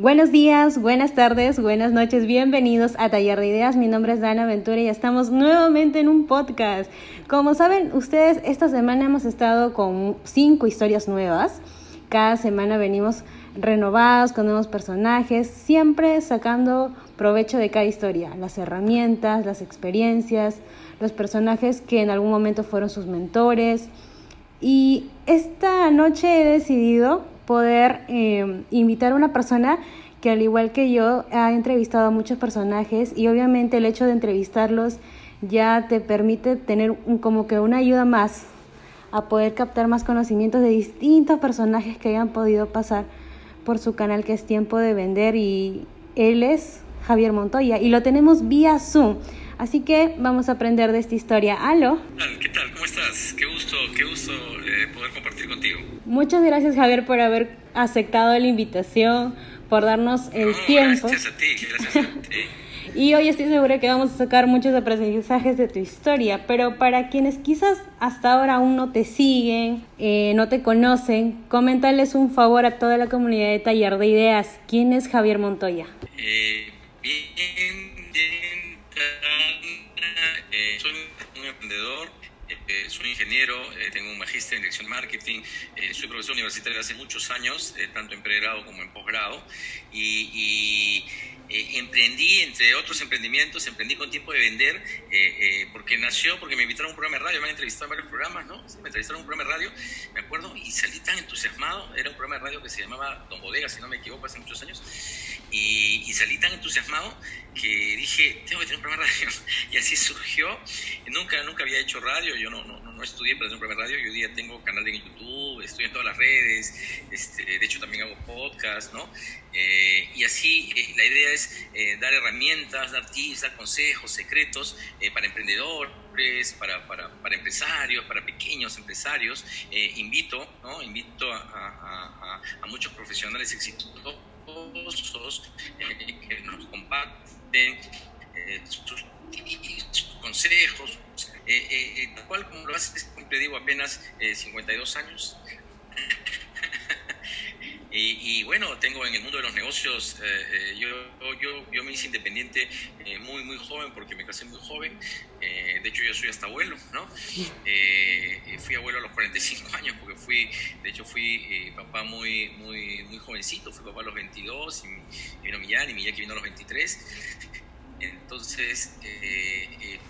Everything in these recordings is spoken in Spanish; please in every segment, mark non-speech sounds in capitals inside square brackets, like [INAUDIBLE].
Buenos días, buenas tardes, buenas noches, bienvenidos a Taller de Ideas. Mi nombre es Dana Ventura y estamos nuevamente en un podcast. Como saben ustedes, esta semana hemos estado con cinco historias nuevas. Cada semana venimos renovados con nuevos personajes, siempre sacando provecho de cada historia, las herramientas, las experiencias, los personajes que en algún momento fueron sus mentores. Y esta noche he decidido poder eh, invitar a una persona que al igual que yo ha entrevistado a muchos personajes y obviamente el hecho de entrevistarlos ya te permite tener un, como que una ayuda más a poder captar más conocimientos de distintos personajes que hayan podido pasar por su canal que es Tiempo de Vender y él es Javier Montoya y lo tenemos vía Zoom. Así que vamos a aprender de esta historia. ¿Aló? ¿Qué tal? ¿Cómo estás? Qué gusto, qué gusto eh, poder compartir contigo. Muchas gracias Javier por haber aceptado la invitación, por darnos el tiempo. Gracias a ti, gracias a ti. [LAUGHS] y hoy estoy segura que vamos a sacar muchos aprendizajes de tu historia, pero para quienes quizás hasta ahora aún no te siguen, eh, no te conocen, coméntales un favor a toda la comunidad de Taller de Ideas. ¿Quién es Javier Montoya? Eh, bien, soy ingeniero, eh, tengo un magíster en dirección marketing, soy profesor universitario hace muchos años, tanto en pregrado como en posgrado, y, emprendí, entre otros emprendimientos, emprendí con tiempo de vender, porque nació, porque me invitaron a un programa de radio, me han entrevistado en varios programas, ¿no? Me entrevistaron en un programa de radio, me acuerdo, y salí tan entusiasmado, era un programa de radio que se llamaba Don Bodega, si no me equivoco, hace muchos años, y, salí tan entusiasmado que dije, tengo que tener un programa de radio. [LAUGHS] Y así surgió. Nunca, nunca había hecho radio, yo no, no estudié un programa radio. Yo hoy día tengo canal en YouTube, estoy en todas las redes, este, de hecho también hago podcast, ¿no? Eh, y así eh, la idea es eh, dar herramientas, dar tips, dar consejos, secretos para emprendedores, para, para, para, empresarios, para pequeños empresarios. invito, ¿no? Invito a, a, muchos profesionales exitosos que nos comparten eh, sus, consejos, eh, tal cual como lo hace, siempre digo, apenas 52 años. [LAUGHS] Y, bueno, tengo en el mundo de los negocios, eh, eh, yo, yo, yo, me hice independiente eh, muy, muy joven porque me casé muy joven. de hecho, yo soy hasta abuelo, ¿no? fui abuelo a los 45 años porque fui, de hecho, fui papá muy, muy, muy jovencito. Fui papá a los 22 y, vino Millán y Millán que vino a los 23. Entonces,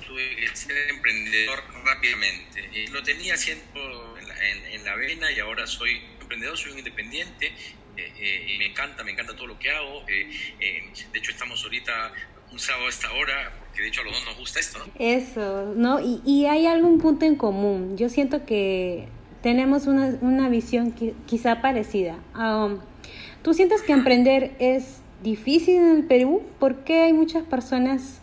tuve que ser emprendedor rápidamente. lo tenía haciendo en la, en la vena y ahora soy emprendedor, soy un independiente eh, eh, y me encanta, me encanta todo lo que hago. Eh, de hecho, estamos ahorita un sábado a esta hora, porque de hecho a los dos nos gusta esto, ¿no? Eso, ¿no? Y, y hay algún punto en común. Yo siento que tenemos una, una visión quizá parecida. Um, ¿Tú sientes que emprender es difícil en el Perú? ¿Por qué hay muchas personas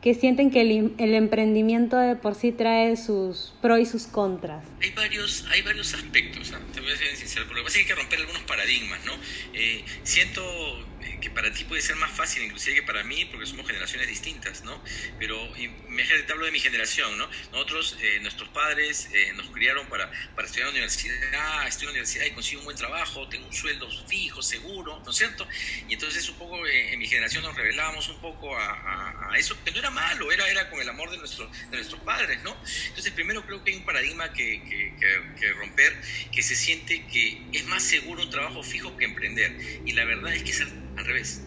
que sienten que el, el, emprendimiento de por sí trae sus pros y sus contras? Hay varios, hay varios aspectos, ¿ah? te voy a ser sincero, lo que hay que romper algunos paradigmas, ¿no? Eh, siento que para ti puede ser más fácil inclusive que para mí, porque somos generaciones distintas, ¿no? Pero imagínate, te hablo de mi generación, ¿no? Nosotros, eh, nuestros padres eh, nos criaron para, para estudiar en la universidad, estudio en la universidad y consigo un buen trabajo, tengo un sueldo fijo, seguro, ¿no es cierto? Y entonces un poco eh, en mi generación nos revelábamos un poco a, a, eso, que no era malo, era, era con el amor de, nuestro, de nuestros padres, ¿no? Entonces primero creo que hay un paradigma que, que, que romper, que se siente que es más seguro un trabajo fijo que emprender. Y la verdad es que es al revés.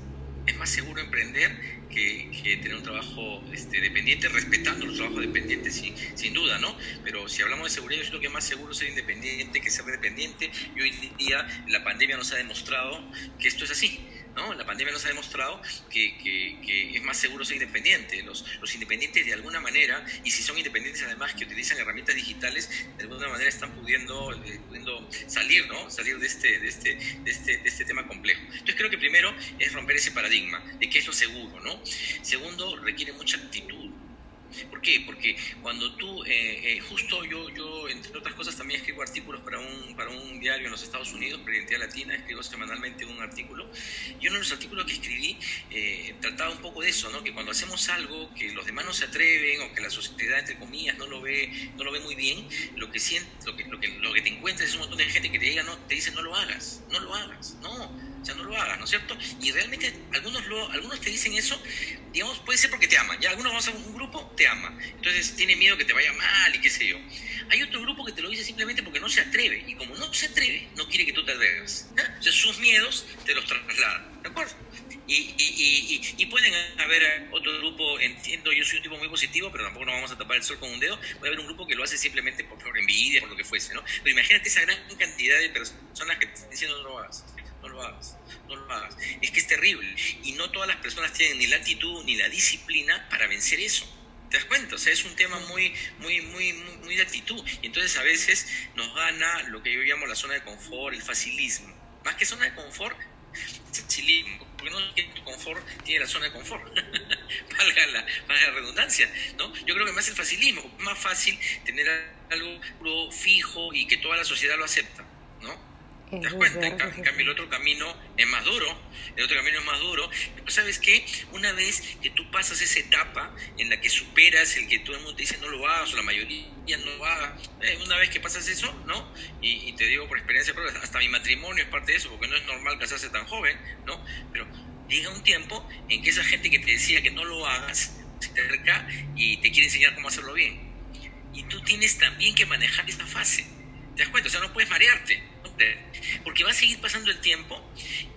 Es más seguro emprender que, tener un trabajo este, dependiente, respetando los trabajos dependientes, sin, duda, ¿no? Pero si hablamos de seguridad, yo creo que es más seguro ser independiente que ser dependiente. Y hoy día la pandemia nos ha demostrado que esto es así. La pandemia nos ha demostrado que, es más seguro ser independiente. Los, independientes de alguna manera, y si son independientes además que utilizan herramientas digitales, de alguna manera están pudiendo, eh, pudiendo salir, ¿no? Salir de este, de, este, de, este, de este tema complejo. Entonces creo que primero es romper ese paradigma de que es lo seguro, ¿no? Segundo, requiere mucha actitud ¿Por qué? Porque cuando tú, eh, eh, justo yo, yo, entre otras cosas, también escribo artículos para un, para un diario en los Estados Unidos, Identidad Latina, escribo semanalmente un artículo. Y uno de los artículos que escribí eh, trataba un poco de eso, ¿no? que cuando hacemos algo que los demás no se atreven o que la sociedad, entre comillas, no lo ve, no lo ve muy bien, lo que, siente, lo que, lo que, lo que te encuentras es un montón de gente que te, diga, no, te dice no lo hagas, no lo hagas, no sea, no lo hagas, ¿no es cierto? Y realmente algunos, lo, algunos te dicen eso, digamos, puede ser porque te aman. Ya algunos vamos a un grupo, te ama. Entonces tiene miedo que te vaya mal y qué sé yo. Hay otro grupo que te lo dice simplemente porque no se atreve. Y como no se atreve, no quiere que tú te atrevas. Entonces sus miedos te los trasladan. ¿De acuerdo? Y, y, y, y, pueden haber otro grupo, entiendo, yo soy un tipo muy positivo, pero tampoco nos vamos a tapar el sol con un dedo. Puede haber un grupo que lo hace simplemente por, por envidia, por lo que fuese, ¿no? Pero imagínate esa gran cantidad de personas que te diciendo no lo hagas, no lo hagas, no lo hagas. Es que es terrible. Y no todas las personas tienen ni la actitud ni la disciplina para vencer eso. ¿Te das cuenta? O sea, es un tema muy, muy, muy, muy de actitud. Y entonces a veces nos gana lo que yo llamo la zona de confort, el facilismo. Más que zona de confort, facilismo porque no tiene confort, tiene la zona de confort. [LAUGHS] valga, la, la, redundancia, ¿no? Yo creo que más el facilismo, más fácil tener algo fijo y que toda la sociedad lo acepta, ¿no? ¿Te das cuenta? En, cambio, el otro camino es más duro, el otro camino es más duro. Pero ¿sabes qué? Una vez que tú pasas esa etapa en la que superas el que todo el mundo te dice no lo hagas, o la mayoría no lo haga, eh, una vez que pasas eso, ¿no? Y, y, te digo por experiencia propia, hasta mi matrimonio es parte de eso, porque no es normal casarse tan joven, ¿no? Pero llega un tiempo en que esa gente que te decía que no lo hagas, se te acerca y te quiere enseñar cómo hacerlo bien. Y tú tienes también que manejar esta fase. ¿Te das cuenta? O sea, no puedes marearte porque va a seguir pasando el tiempo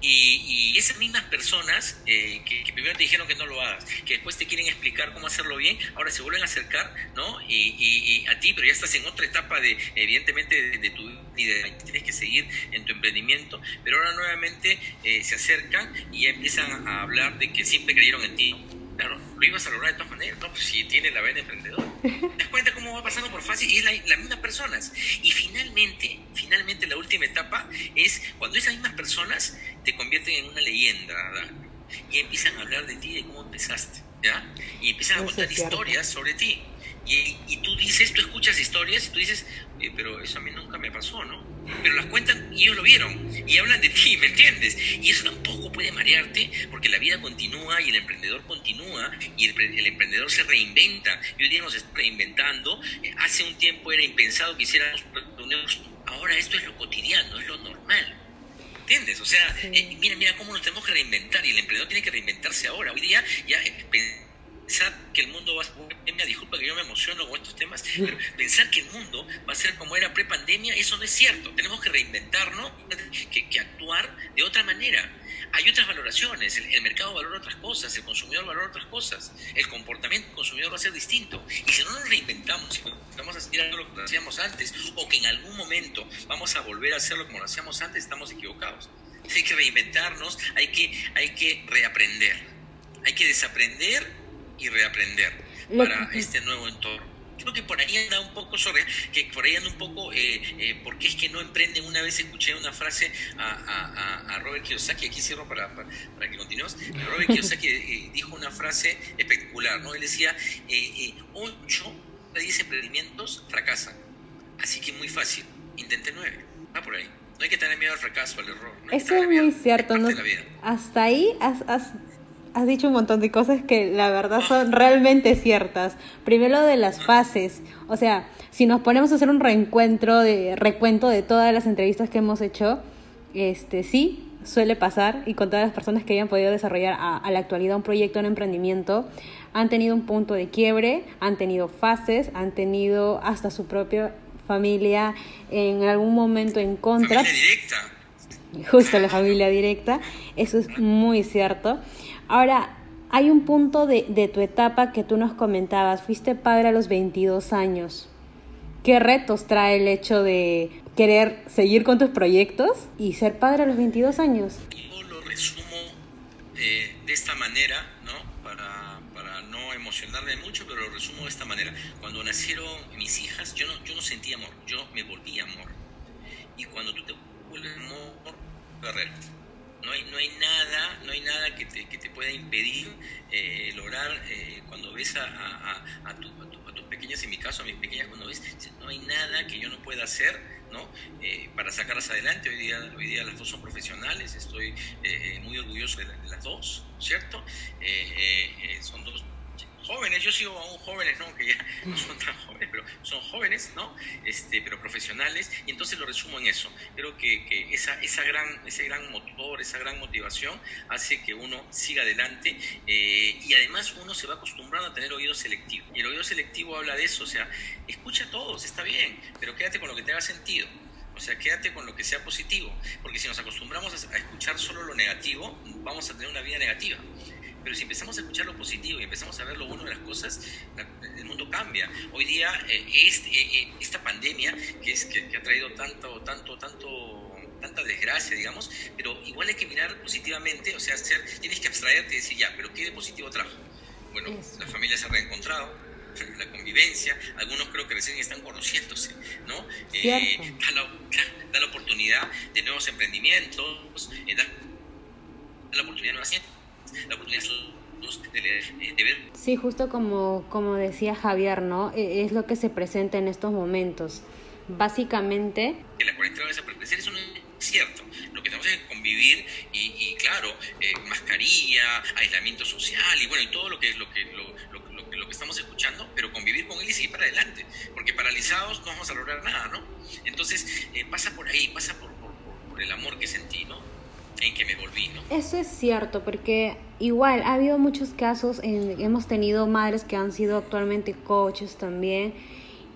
y, esas mismas personas eh, que, primero te dijeron que no lo hagas, que después te quieren explicar cómo hacerlo bien, ahora se vuelven a acercar, ¿no? Y, a ti, pero ya estás en otra etapa de, evidentemente, de, tu vida, tienes que seguir en tu emprendimiento, pero ahora nuevamente eh, se acercan y empiezan a hablar de que siempre creyeron en ti, claro, lo ibas a lograr de todas maneras, ¿no? Pues si tiene la vena emprendedor. [LAUGHS] ¿Te das cuenta cómo va pasando por fácil? Y es las mismas personas. Y finalmente, finalmente la última etapa es cuando esas mismas personas te convierten en una leyenda, ¿verdad? Y empiezan a hablar de ti, de cómo empezaste, ¿ya? Y empiezan a contar historias sobre ti. Y, y, tú dices, tú escuchas historias y tú dices, pero eso a mí nunca me pasó, ¿no? Pero las cuentan y ellos lo vieron y hablan de ti, ¿me entiendes? Y eso tampoco puede marearte porque la vida continúa y el emprendedor continúa y el, emprendedor se reinventa. Y hoy día nos está reinventando. Hace un tiempo era impensado que hiciéramos reuniones. Ahora esto es lo cotidiano, es lo normal. ¿Entiendes? O sea, eh, mira, mira cómo nos tenemos que reinventar y el emprendedor tiene que reinventarse ahora. Hoy día ya eh, pensar que el mundo va a ser, disculpa que yo me emociono con estos temas, [LAUGHS] pero pensar que el mundo va a ser como era pre-pandemia, eso no es cierto. Tenemos que reinventarnos, que, que actuar de otra manera. Hay otras valoraciones, el, mercado valora otras cosas, el consumidor valora otras cosas, el comportamiento del consumidor va a ser distinto. Y si no nos reinventamos, si vamos a seguir lo que hacíamos antes, o que en algún momento vamos a volver a hacerlo como lo hacíamos antes, estamos equivocados. Hay que reinventarnos, hay que, hay que reaprender, hay que desaprender y reaprender para este nuevo entorno. Creo que por ahí anda un poco sobre, que por ahí anda un poco, eh, eh, porque es que no emprenden. Una vez escuché una frase a, a, Robert Kiyosaki, aquí cierro para, para, que continuemos. Robert Kiyosaki eh, dijo una frase espectacular, ¿no? Él decía, eh, 8 de 10 emprendimientos fracasan. Así que muy fácil, intente 9. Va por ahí. No hay que tener miedo al fracaso, al error. Eso es muy cierto. ¿no? Hasta ahí has dicho un montón de cosas que la verdad son realmente ciertas. Primero de las fases, o sea, si nos ponemos a hacer un reencuentro de recuento de todas las entrevistas que hemos hecho, este sí suele pasar y con todas las personas que hayan podido desarrollar a, la actualidad un proyecto, un emprendimiento, han tenido un punto de quiebre, han tenido fases, han tenido hasta su propia familia en algún momento en contra. Familia directa. Justo la familia directa, eso es muy cierto. Ahora, hay un punto de, de, tu etapa que tú nos comentabas, fuiste padre a los 22 años. ¿Qué retos trae el hecho de querer seguir con tus proyectos y ser padre a los 22 años? Yo lo resumo eh, de esta manera, ¿no? Para, para, no emocionarme mucho, pero lo resumo de esta manera. Cuando nacieron mis hijas, yo no, yo no sentía amor, yo me volví amor. Y cuando tú te vuelves amor, guerrero no hay, no hay nada, no hay nada que te, que te pueda impedir eh, lograr eh, cuando ves a, a, a, tu, a, tus pequeñas, en mi caso a mis pequeñas, cuando ves, no hay nada que yo no pueda hacer ¿no? Eh, para sacarlas adelante. Hoy día, hoy día las dos son profesionales, estoy muy orgulloso de, las dos, ¿cierto? son dos jóvenes, yo sigo aún jóvenes, ¿no? Que ya [LAUGHS] no son tan jóvenes, pero son jóvenes, ¿no? Este, pero profesionales, y entonces lo resumo en eso. Creo que, que esa, esa gran, ese gran motor, esa gran motivación hace que uno siga adelante eh, y además uno se va acostumbrando a tener oído selectivo. Y el oído selectivo habla de eso, o sea, escucha a todos, está bien, pero quédate con lo que te haga sentido. O sea, quédate con lo que sea positivo, porque si nos acostumbramos a escuchar solo lo negativo, vamos a tener una vida negativa. Pero si empezamos a escuchar lo positivo y empezamos a ver lo bueno de las cosas, el mundo cambia. Hoy día, eh, este, eh, eh, esta pandemia que, es, que, ha traído tanto, tanto, tanto, tanta desgracia, digamos, pero igual hay que mirar positivamente, o sea, hacer, tienes que abstraerte y decir, ya, pero ¿qué de positivo trajo? Bueno, la familia se ha reencontrado, [LAUGHS] la convivencia, algunos creo que recién están conociéndose, ¿no? Eh, da, la, da, la, oportunidad de nuevos emprendimientos, eh, da la oportunidad de nuevas la oportunidad de, leer, eh, de ver. Sí, justo como, como decía Javier, ¿no? E, es lo que se presenta en estos momentos. Básicamente... Que la cuarentena va a desaparecer, eso no es cierto. Lo que tenemos es convivir y, y claro, eh, mascarilla, aislamiento social y bueno, y todo lo que es lo que, lo, lo que estamos escuchando, pero convivir con él y seguir para adelante, porque paralizados no vamos a lograr nada, ¿no? Entonces, eh, pasa por ahí, pasa por, por, por, el amor que sentí, ¿no? En que me volví, ¿no? Eso es cierto, porque igual ha habido muchos casos, en, hemos tenido madres que han sido actualmente coaches también,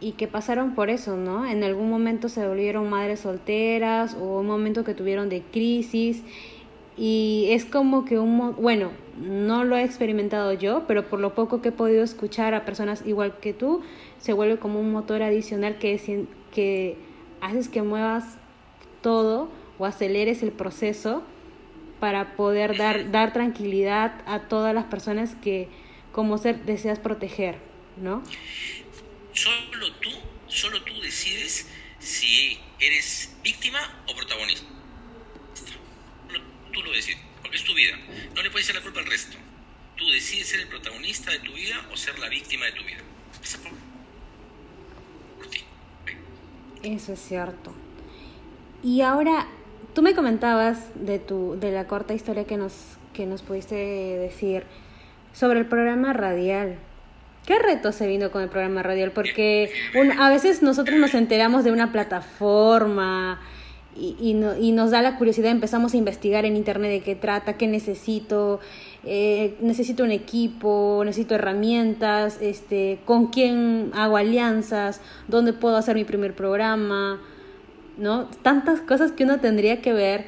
y que pasaron por eso, ¿no? En algún momento se volvieron madres solteras o un momento que tuvieron de crisis y es como que un, bueno, no lo he experimentado yo, pero por lo poco que he podido escuchar a personas igual que tú, se vuelve como un motor adicional que, que haces que muevas todo o aceleres el proceso para poder dar, [LAUGHS] dar tranquilidad a todas las personas que como ser deseas proteger, ¿no? Solo tú, solo tú decides si eres víctima o protagonista. Tú lo decides es tu vida. No le puedes echar la culpa al resto. Tú decides ser el protagonista de tu vida o ser la víctima de tu vida. Eso es cierto. Y ahora, tú me comentabas de, tu, de la corta historia que nos, que nos pudiste decir sobre el programa radial. ¿Qué reto se vino con el programa radial? Porque a veces nosotros nos enteramos de una plataforma, y, y, nos da la curiosidad, empezamos a investigar en internet de qué trata, qué necesito, eh, necesito un equipo, necesito herramientas, este, con quién hago alianzas, dónde puedo hacer mi primer programa, ¿no? Tantas cosas que uno tendría que ver.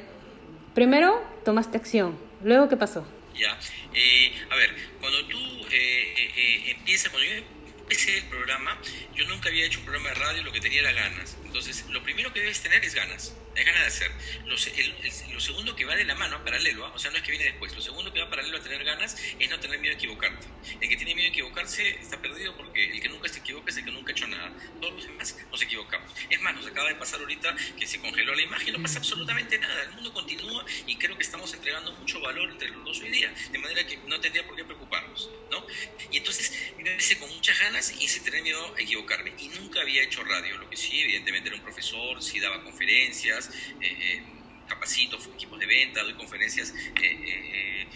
Primero, tomaste acción, luego, ¿qué pasó? Ya, eh, a ver, cuando tú eh, empiezas, cuando yo empecé el programa, yo nunca había hecho un programa de radio, lo que tenía era ganas. Entonces, lo primero que debes tener es ganas es ganas de hacer. Lo, segundo que va de la mano, paralelo, ¿ah? o sea, no es que viene después, lo segundo que va paralelo a tener ganas es no tener miedo a equivocarte. El que tiene miedo a equivocarse está perdido porque el que nunca se equivoca es el que nunca ha hecho nada. Todos los demás nos equivocamos. Es más, nos acaba de pasar ahorita que se congeló la imagen, no pasa absolutamente nada. El mundo continúa y creo que estamos entregando mucho valor entre los dos hoy día, de manera que no tendría por qué preocuparnos, ¿no? Y entonces, con muchas ganas y sin tener miedo a equivocarme. Y nunca había hecho radio, lo que sí, evidentemente era un profesor, sí daba conferencias, eh, eh, capacito equipos de venta, doy conferencias eh,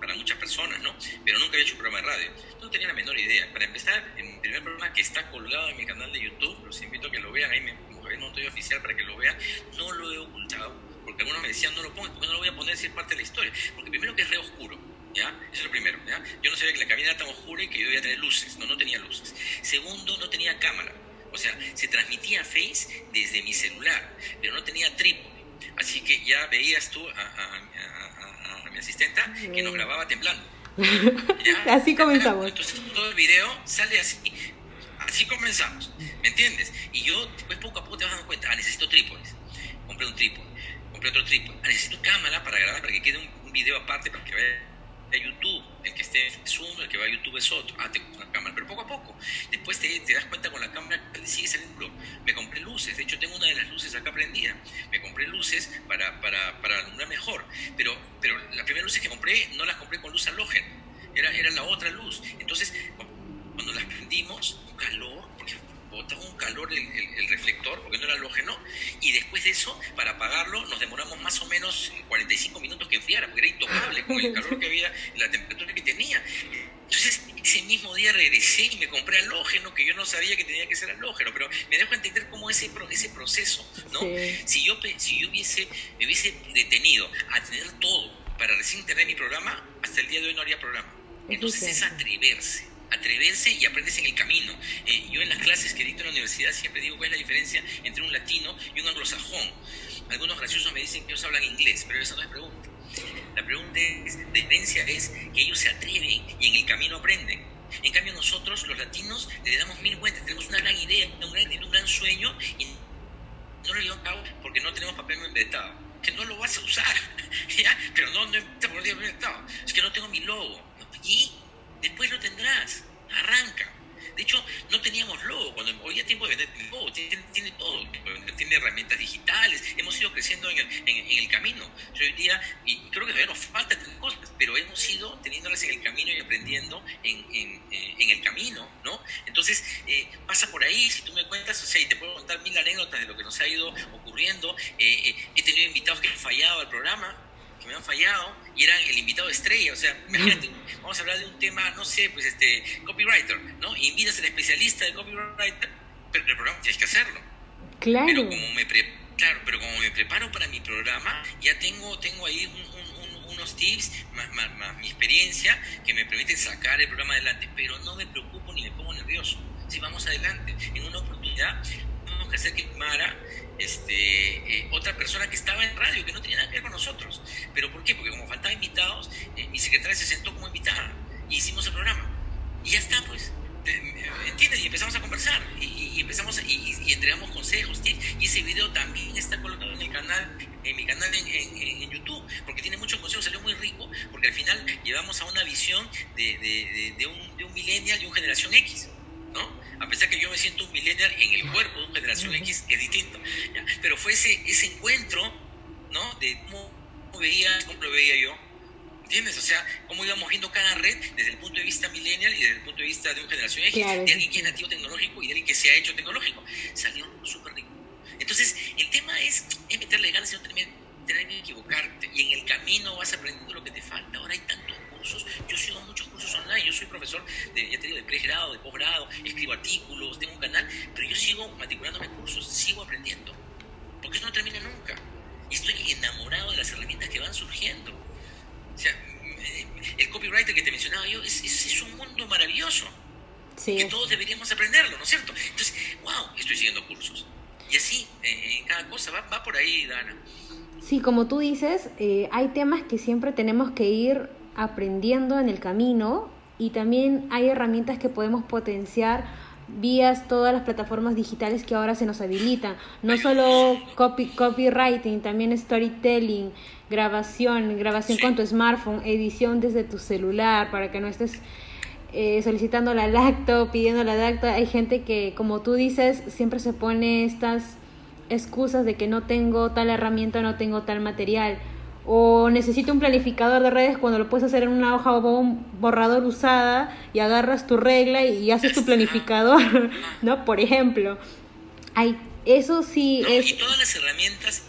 para muchas personas, ¿no? Pero nunca había hecho un programa de radio. No tenía la menor idea. Para empezar, en mi primer programa que está colgado en mi canal de YouTube, los invito a que lo vean, ahí me Javier Montoya Oficial para que lo vean, no lo he ocultado, porque algunos me decían, no lo pongas, porque no lo voy a poner si es parte de la historia. Porque primero que es re oscuro, ¿ya? Eso es lo primero, ¿ya? Yo no sabía que la cabina era tan oscura y que yo iba a tener luces, no, no tenía luces. Segundo, no tenía cámara. O sea, se transmitía Face desde mi celular, pero no tenía trípode. Así que ya veías tú a, mi asistenta que nos grababa temblando. [LAUGHS] así comenzamos. Entonces todo el video sale así. Así comenzamos, ¿me entiendes? Y yo después poco a poco te vas dando cuenta, ah, necesito trípodes. Compré un trípode, compré otro trípode. Ah, necesito cámara para grabar, para que quede un, un video aparte, para que vea de YouTube, el que esté es uno, el que va a YouTube es otro. Ah, te una cámara, pero poco a poco. Después te, das cuenta con la cámara sigue saliendo. Me compré luces, de hecho tengo una de las luces acá prendida. Me compré luces para, para, para alumbrar mejor. Pero, pero las primeras luces que compré no las compré con luz halógena, era, era la otra luz. Entonces, cuando las prendimos, un calor, botaba un calor el, el, reflector, porque no era halógeno, y después de eso, para apagarlo, nos demoramos más o menos 45 minutos que enfriara, porque era intocable con el calor que había, la temperatura que tenía. Entonces, ese mismo día regresé y me compré halógeno, que yo no sabía que tenía que ser halógeno, pero me dejo entender cómo ese, ese proceso, ¿no? Si, yo, si yo hubiese, me hubiese detenido a tener todo para recién tener mi programa, hasta el día de hoy no haría programa. Entonces es atreverse atreverse y aprendes en el camino. Eh, yo en las clases que dicto en la universidad siempre digo cuál es la diferencia entre un latino y un anglosajón. Algunos graciosos me dicen que ellos hablan inglés, pero esa no es pregunta. La pregunta es, la diferencia es que ellos se atreven y en el camino aprenden. En cambio nosotros, los latinos, le damos mil vueltas, tenemos una gran idea, un gran, un gran sueño y no lo llevamos a cabo porque no tenemos papel inventado. Que no lo vas a usar, [LAUGHS] ¿ya? Pero no, no por el Es que no tengo mi logo. Y después lo tendrás. Arranca. De hecho, no teníamos logo. Cuando hoy ya tiempo de vender logo, tiene, tiene, todo. Tiene herramientas digitales. Hemos ido creciendo en el, en, el camino. Yo hoy día, y creo que todavía nos falta tener cosas, pero hemos ido teniéndolas en el camino y aprendiendo en, en, eh, en el camino, ¿no? Entonces, eh, pasa por ahí. Si tú me cuentas, o sea, y te puedo contar mil anécdotas de lo que nos ha ido ocurriendo. Eh, he tenido invitados que han fallado al programa me han fallado y eran el invitado estrella. O sea, imagínate, vamos a hablar de un tema, no sé, pues este, copywriter, ¿no? invitas al especialista de copywriter, pero el programa tienes que hacerlo. Claro. Pero como me, claro, pero como me preparo para mi programa, ya tengo, tengo ahí unos tips, más, más, mi experiencia, que me permiten sacar el programa adelante. Pero no me preocupo ni me pongo nervioso. Si vamos adelante, en una oportunidad, que hacer que Mara este, eh, otra persona que estaba en radio, que no tenía nada que ver con nosotros. ¿Pero por qué? Porque como faltaban invitados, eh, mi secretaria se sentó como invitada y hicimos el programa. Y ya está, pues. ¿Entiendes? Y empezamos a conversar y, empezamos y, entregamos consejos, y ese video también está colocado en el canal, en mi canal en, YouTube, porque tiene muchos consejos, salió muy rico, porque al final llevamos a una visión de, de, de, un, de un millennial y un generación X. A pesar que yo me siento un millennial en el cuerpo de una generación X, es distinto. Pero fue ese, ese encuentro, ¿no? De cómo, veía, cómo lo veía yo. ¿Entiendes? O sea, cómo íbamos viendo cada red desde el punto de vista millennial y desde el punto de vista de una generación X, de alguien que es nativo tecnológico y de alguien que se ha hecho tecnológico. Salió súper rico. Entonces, el tema es, es meterle ganas y no tener, tener que equivocarte. Y en el camino vas aprendiendo lo que te falta. Ahora hay tantos cursos. Yo sigo muchos cursos online. Yo soy profesor de, ya te digo, de pregrado, de posgrado, escribo artículos, tengo un canal, pero yo sigo matriculándome en cursos, sigo aprendiendo. Porque eso no termina nunca. Y estoy enamorado de las herramientas que van surgiendo. O sea, eh, el copywriter que te mencionaba yo es, es, un mundo maravilloso. que todos deberíamos aprenderlo, ¿no es cierto? Entonces, wow, estoy siguiendo cursos. Y así, eh, en cada cosa, va, va por ahí, Dana. Sí, como tú dices, eh, hay temas que siempre tenemos que ir aprendiendo en el camino y también hay herramientas que podemos potenciar vías todas las plataformas digitales que ahora se nos habilitan. No solo copy, copywriting, también storytelling, grabación, grabación con tu smartphone, edición desde tu celular para que no estés eh, solicitando la lacto, pidiendo la lacto. Hay gente que, como tú dices, siempre se pone estas excusas de que no tengo tal herramienta, no tengo tal material o necesito un planificador de redes cuando lo puedes hacer en una hoja o un borrador usada y agarras tu regla y haces tu planificador, [LAUGHS] ¿no? Por ejemplo, hay, eso sí es... Y todas las herramientas,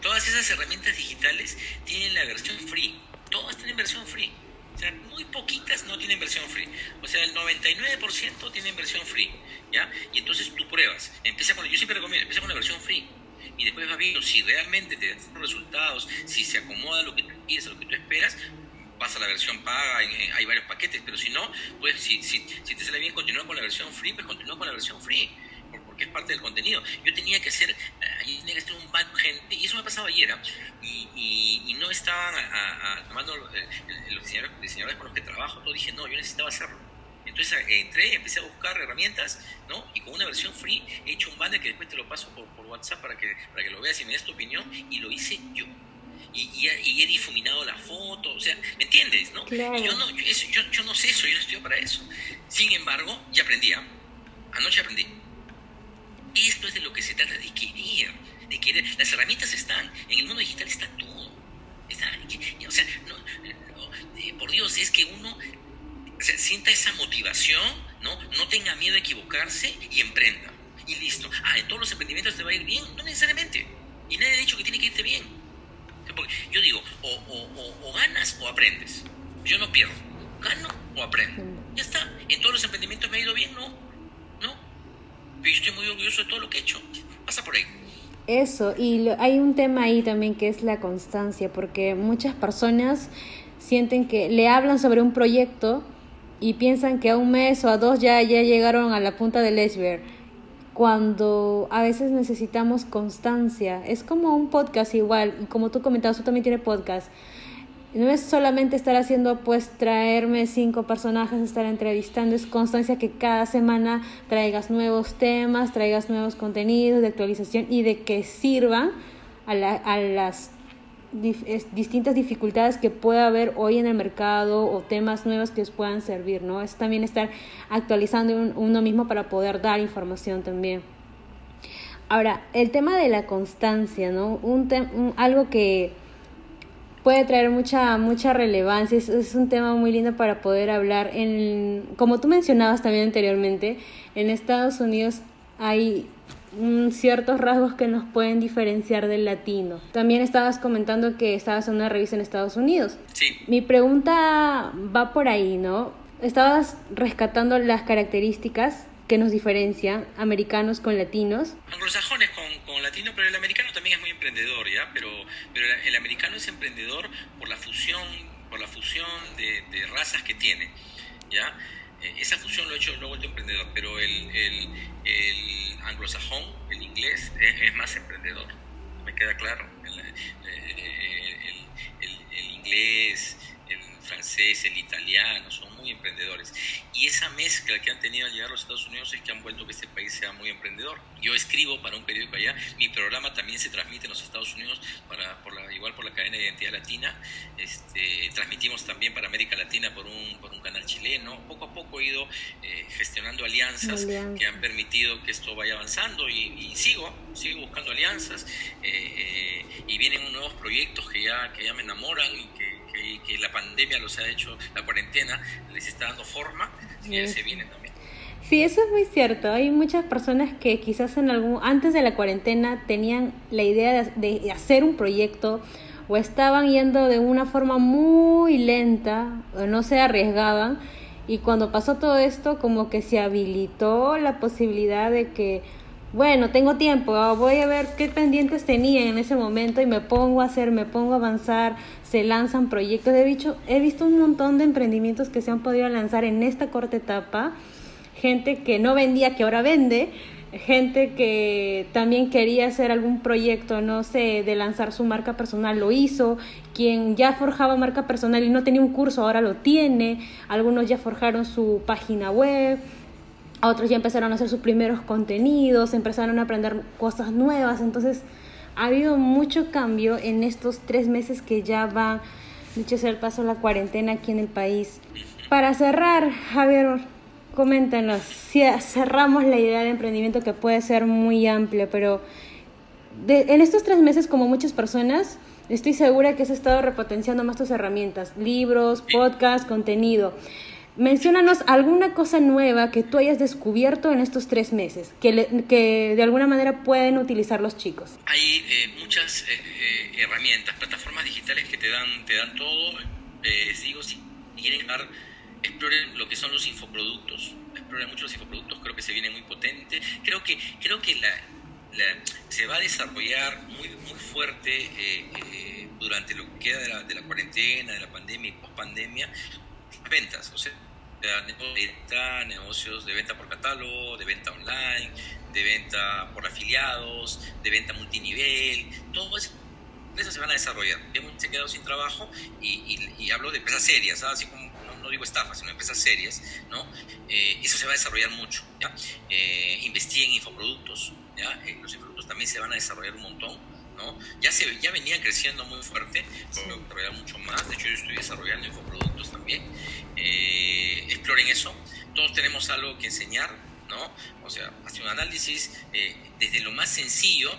todas esas herramientas digitales tienen la versión free, todas tienen versión free. O sea, muy poquitas no tienen versión free. O sea, el 99% tienen versión free, ¿ya? Y entonces tú pruebas. Empieza con, yo siempre recomiendo, empieza con la versión free y después vas viendo si realmente te dan resultados, si se acomoda lo que tú quieres, a lo que tú esperas, vas a la versión paga, hay varios paquetes, pero si no, pues si, si, si te sale bien continuar con la versión free, pues continúa con la versión free porque es parte del contenido. Yo tenía que hacer, ahí tenía que hacer un baño gente, y eso me pasaba ayer, ¿ah? y, y, no estaban tomando eh, los diseñadores, con los que trabajo, todo dije, no, yo necesitaba hacerlo entonces eh, entré, empecé a buscar herramientas, ¿no? Y con una versión free he hecho un banner que después te lo paso por, por WhatsApp para que, para que lo veas y me des tu opinión, y lo hice yo. Y, y, he difuminado la foto, o sea, ¿me entiendes? ¿no? yo, no yo, yo, no sé eso, yo no estoy para eso. Sin embargo, ya aprendí, ¿ah? anoche aprendí. Esto es de lo que se trata, de querer, de querer. Las herramientas están, en el mundo digital está todo. Está, o sea, no, eh, por Dios, es que uno sienta esa motivación, ¿no? No tenga miedo a equivocarse y emprenda. Y listo. Ah, en todos los emprendimientos te va a ir bien. No necesariamente. Y nadie ha dicho que tiene que irte bien. Porque yo digo, o, o, o, ganas o aprendes. Yo no pierdo. gano o aprendo. Ya está. En todos los emprendimientos me ha ido bien, ¿no? ¿No? Pero yo estoy muy orgulloso de todo lo que he hecho. Pasa por ahí. Eso, y hay un tema ahí también que es la constancia, porque muchas personas sienten que le hablan sobre un proyecto y piensan que a un mes o a dos ya, ya llegaron a la punta del iceberg cuando a veces necesitamos constancia. Es como un podcast igual, y como tú comentabas, tú también tienes podcast. No es solamente estar haciendo, pues, traerme cinco personajes, estar entrevistando, es constancia que cada semana traigas nuevos temas, traigas nuevos contenidos de actualización y de que sirvan a, la, a las distintas dificultades que pueda haber hoy en el mercado o temas nuevos que os puedan servir, ¿no? Es también estar actualizando uno mismo para poder dar información también. Ahora, el tema de la constancia, ¿no? Un, algo que puede traer mucha mucha relevancia, es, es, un tema muy lindo para poder hablar. En, como tú mencionabas también anteriormente, en Estados Unidos hay ciertos rasgos que nos pueden diferenciar del latino. También estabas comentando que estabas en una revista en Estados Unidos. Sí. Mi pregunta va por ahí, ¿no? Estabas rescatando las características que nos diferencian americanos con latinos. Anglosajones con, con latinos, pero el americano también es muy emprendedor, ¿ya? Pero, pero el americano es emprendedor por la fusión, por la fusión de, de razas que tiene, ¿ya? Eh, esa fusión lo ha hecho, ha vuelto emprendedor, pero el, el, el anglosajón, el inglés, es, más emprendedor, me queda claro. El, el, inglés, el francés, el italiano, son muy emprendedores. Y esa mezcla que han tenido al llegar a los Estados Unidos es que han vuelto que este país sea muy emprendedor. Yo escribo para un periódico allá, mi programa también se transmite en los Estados Unidos, para, por la, igual por la cadena de identidad latina. Este, transmitimos también para América Latina por un, por un canal chileno. Poco a poco he ido eh, gestionando alianzas que han permitido que esto vaya avanzando y, sigo, sigo buscando alianzas eh, eh, y vienen nuevos proyectos que ya, que ya me enamoran y que, que, la pandemia los ha hecho, la cuarentena les está dando forma y ya se vienen también. Sí, eso es muy cierto. Hay muchas personas que quizás en algún antes de la cuarentena tenían la idea de, hacer un proyecto o estaban yendo de una forma muy lenta o no se arriesgaban y cuando pasó todo esto como que se habilitó la posibilidad de que bueno, tengo tiempo, voy a ver qué pendientes tenía en ese momento y me pongo a hacer, me pongo a avanzar, se lanzan proyectos. He visto, he visto un montón de emprendimientos que se han podido lanzar en esta corta etapa. Gente que no vendía, que ahora vende, gente que también quería hacer algún proyecto, no sé, de lanzar su marca personal, lo hizo, quien ya forjaba marca personal y no tenía un curso, ahora lo tiene, algunos ya forjaron su página web, otros ya empezaron a hacer sus primeros contenidos, empezaron a aprender cosas nuevas, entonces ha habido mucho cambio en estos tres meses que ya va, dicho sea el paso, la cuarentena aquí en el país. Para cerrar, Javier, Coméntanos, cerramos la idea de emprendimiento que puede ser muy amplia, pero en estos tres meses, como muchas personas, estoy segura que has estado repotenciando más tus herramientas, libros, podcast, contenido. Menciónanos alguna cosa nueva que tú hayas descubierto en estos tres meses, que, que de alguna manera pueden utilizar los chicos. Hay eh, muchas eh, eh, herramientas, plataformas digitales que te dan, te dan todo. les digo, si quieren dar exploren lo que son los infoproductos, exploren mucho los infoproductos, creo que se viene muy potente, creo que, creo que la, se va a desarrollar muy, muy fuerte eh, eh, durante lo que queda de la, de la, cuarentena, de la pandemia y post-pandemia, ventas, o sea, de negocios de venta por catálogo, de venta online, de venta por afiliados, de venta multinivel, todo eso se van a desarrollar. Se quedado sin trabajo y, hablo de empresas serias, así como no digo estafas, sino empresas serias, ¿no? Eh, eso se va a desarrollar mucho, ¿ya? Eh, investiguen infoproductos, ¿ya? Eh, los infoproductos también se van a desarrollar un montón, ¿no? Ya, se, ya venían creciendo muy fuerte, pero desarrollar mucho más, de hecho yo estoy desarrollando infoproductos también. Eh, exploren eso, todos tenemos algo que enseñar, ¿no? O sea, hacer un análisis desde lo más sencillo,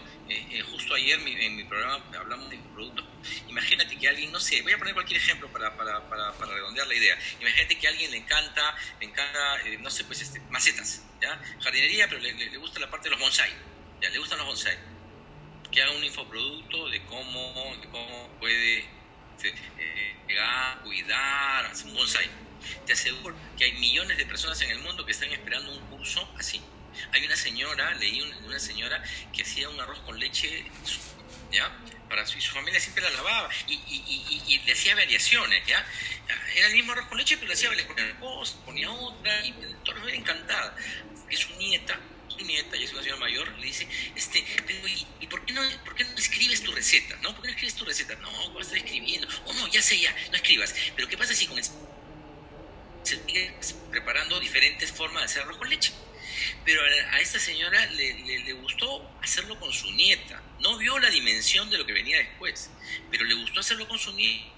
justo ayer en mi programa hablamos de productos Imagínate que alguien, no sé, voy a poner cualquier ejemplo para, para, para, para redondear la idea. Imagínate que a alguien le encanta, le encanta, eh, no sé, pues este, macetas, ¿ya? Jardinería, pero le, le, gusta la parte de los bonsai, ¿ya? Le gustan los bonsai. Que haga un infoproducto de cómo, de cómo puede este, eh, cuidar, hacer un bonsai. te aseguro que hay millones de personas en el mundo que están esperando un curso así. Hay una señora, leí una señora que hacía un arroz con leche, ¿ya? Para su, y su familia siempre la lavaba y, y, y, le hacía variaciones, ¿ya? Era el mismo arroz con leche, pero le hacía le ponía una cosa, otra, y toda la encantada. Que su nieta, su nieta, ya es una señora mayor, le dice, este, ¿y, por, qué no, por qué no escribes tu receta? ¿No? ¿Por qué no escribes tu receta? No, vas a estar escribiendo. O oh, no, ya sé, ya, no escribas. Pero ¿qué pasa si con se sigue preparando diferentes formas de hacer arroz con leche. Pero a, esta señora le, gustó hacerlo con su nieta. No vio la dimensión de lo que venía después, pero le gustó hacerlo con su nieta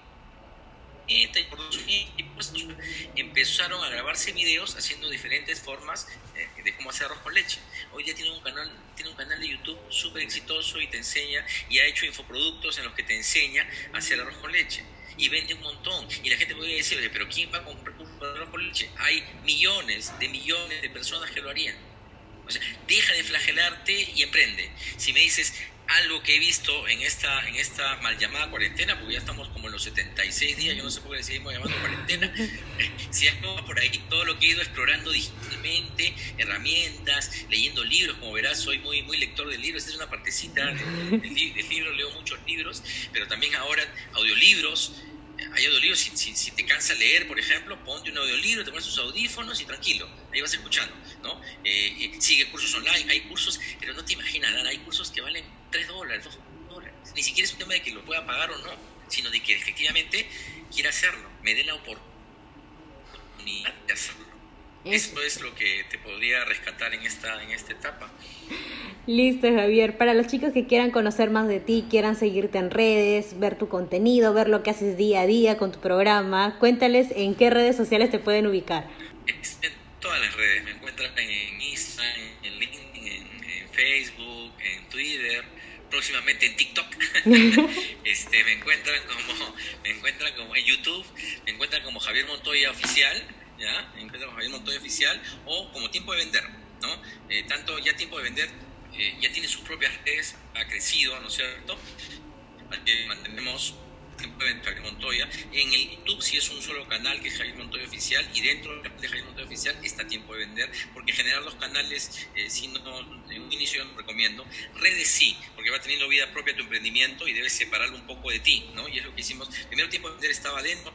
y por empezaron a grabarse videos haciendo diferentes formas eh, de cómo hacer arroz con leche. Hoy día tiene un canal, tiene un canal de YouTube súper exitoso y te enseña y ha hecho infoproductos en los que te enseña a hacer arroz con leche y vende un montón. Y la gente puede decir, pero ¿quién va a comprar un por leche? Hay millones de millones de personas que lo harían. O sea, deja de flagelarte y emprende. Si me dices algo que he visto en esta, en esta mal llamada cuarentena, porque ya estamos como en los 76 días, yo no sé por qué le seguimos llamando cuarentena, [LAUGHS] si algo por ahí, todo lo que he ido explorando digitalmente, herramientas, leyendo libros, como verás, soy muy, muy lector de libros, esta es una partecita del, del libro, leo muchos libros, pero también ahora audiolibros, hay audiolibros, si, si, te cansa leer, por ejemplo, ponte un audiolibro, te pones tus audífonos y tranquilo, ahí vas escuchando, ¿no? Eh, sigue cursos online, hay cursos, pero no te imaginas, hay cursos que valen 3 dólares, 2 dólares. Ni siquiera es un tema de que lo pueda pagar o no, sino de que efectivamente quiera hacerlo, me dé la oportunidad de hacerlo. Eso es lo que te podría rescatar en esta, en esta etapa. Listo, Javier. Para los chicos que quieran conocer más de ti, quieran seguirte en redes, ver tu contenido, ver lo que haces día a día con tu programa, cuéntales en qué redes sociales te pueden ubicar. En todas las redes. Me encuentran en Instagram, en LinkedIn, en, Facebook, en Twitter, próximamente en TikTok. [LAUGHS] este, me encuentran como, me encuentran como en YouTube, me encuentran como Javier Montoya Oficial ¿ya? En como Javier Montoya Oficial o como Tiempo de Vender, ¿no? Eh, tanto ya Tiempo de Vender eh, ya tiene sus propias redes, ha crecido, ¿no es cierto? que mantenemos de Vender Javier Montoya. En el YouTube sí es un solo canal que es Javier Montoya Oficial y dentro de Javier Montoya Oficial está Tiempo de Vender, porque generar los canales, eh, si no, en un inicio yo no recomiendo. Redes sí, porque va teniendo vida propia tu emprendimiento y debes separarlo un poco de ti, ¿no? Y es lo que hicimos. Primero Tiempo de Vender estaba dentro,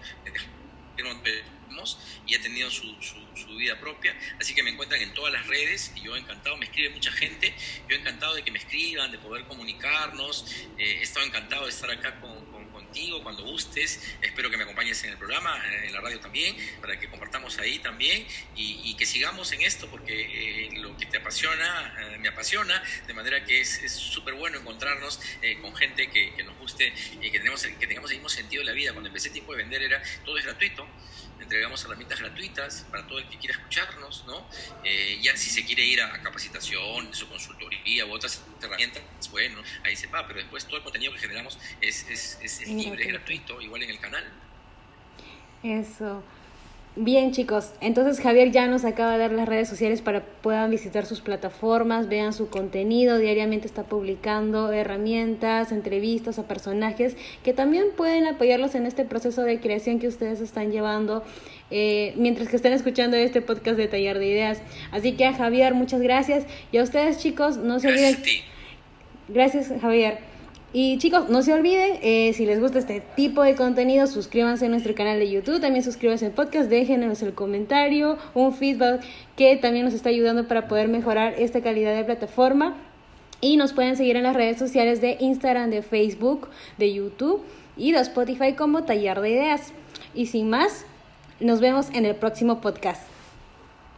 y ha tenido su, su, vida propia. Así que me encuentran en todas las redes y yo encantado, me escribe mucha gente, yo encantado de que me escriban, de poder comunicarnos, eh, he estado encantado de estar acá con, contigo cuando gustes, espero que me acompañes en el programa, eh, en la radio también, para que compartamos ahí también y, que sigamos en esto porque eh, lo que te apasiona, me apasiona, de manera que es súper bueno encontrarnos con gente que, que, nos guste y que, tenemos, que tengamos el mismo sentido de la vida. Cuando empecé tiempo de vender era todo es gratuito, entregamos herramientas gratuitas para todo el que quiera escucharnos, ¿no? Eh, ya si se quiere ir a, capacitación, su consultoría u otras herramientas, bueno, ahí se va, pero después todo el contenido que generamos es, es, es libre, es gratuito, igual en el canal. Eso. Bien chicos, entonces Javier ya nos acaba de dar las redes sociales para que puedan visitar sus plataformas, vean su contenido, diariamente está publicando herramientas, entrevistas a personajes que también pueden apoyarlos en este proceso de creación que ustedes están llevando eh, mientras que están escuchando este podcast de Taller de Ideas. Así que a Javier, muchas gracias y a ustedes chicos, no se olviden... Gracias Javier. Y chicos, no se olviden, eh, si les gusta este tipo de contenido, suscríbanse a nuestro canal de YouTube, también suscríbanse al podcast, déjenos el comentario, un feedback que también nos está ayudando para poder mejorar esta calidad de plataforma. Y nos pueden seguir en las redes sociales de Instagram, de Facebook, de YouTube y de Spotify como Taller de Ideas. Y sin más, nos vemos en el próximo podcast.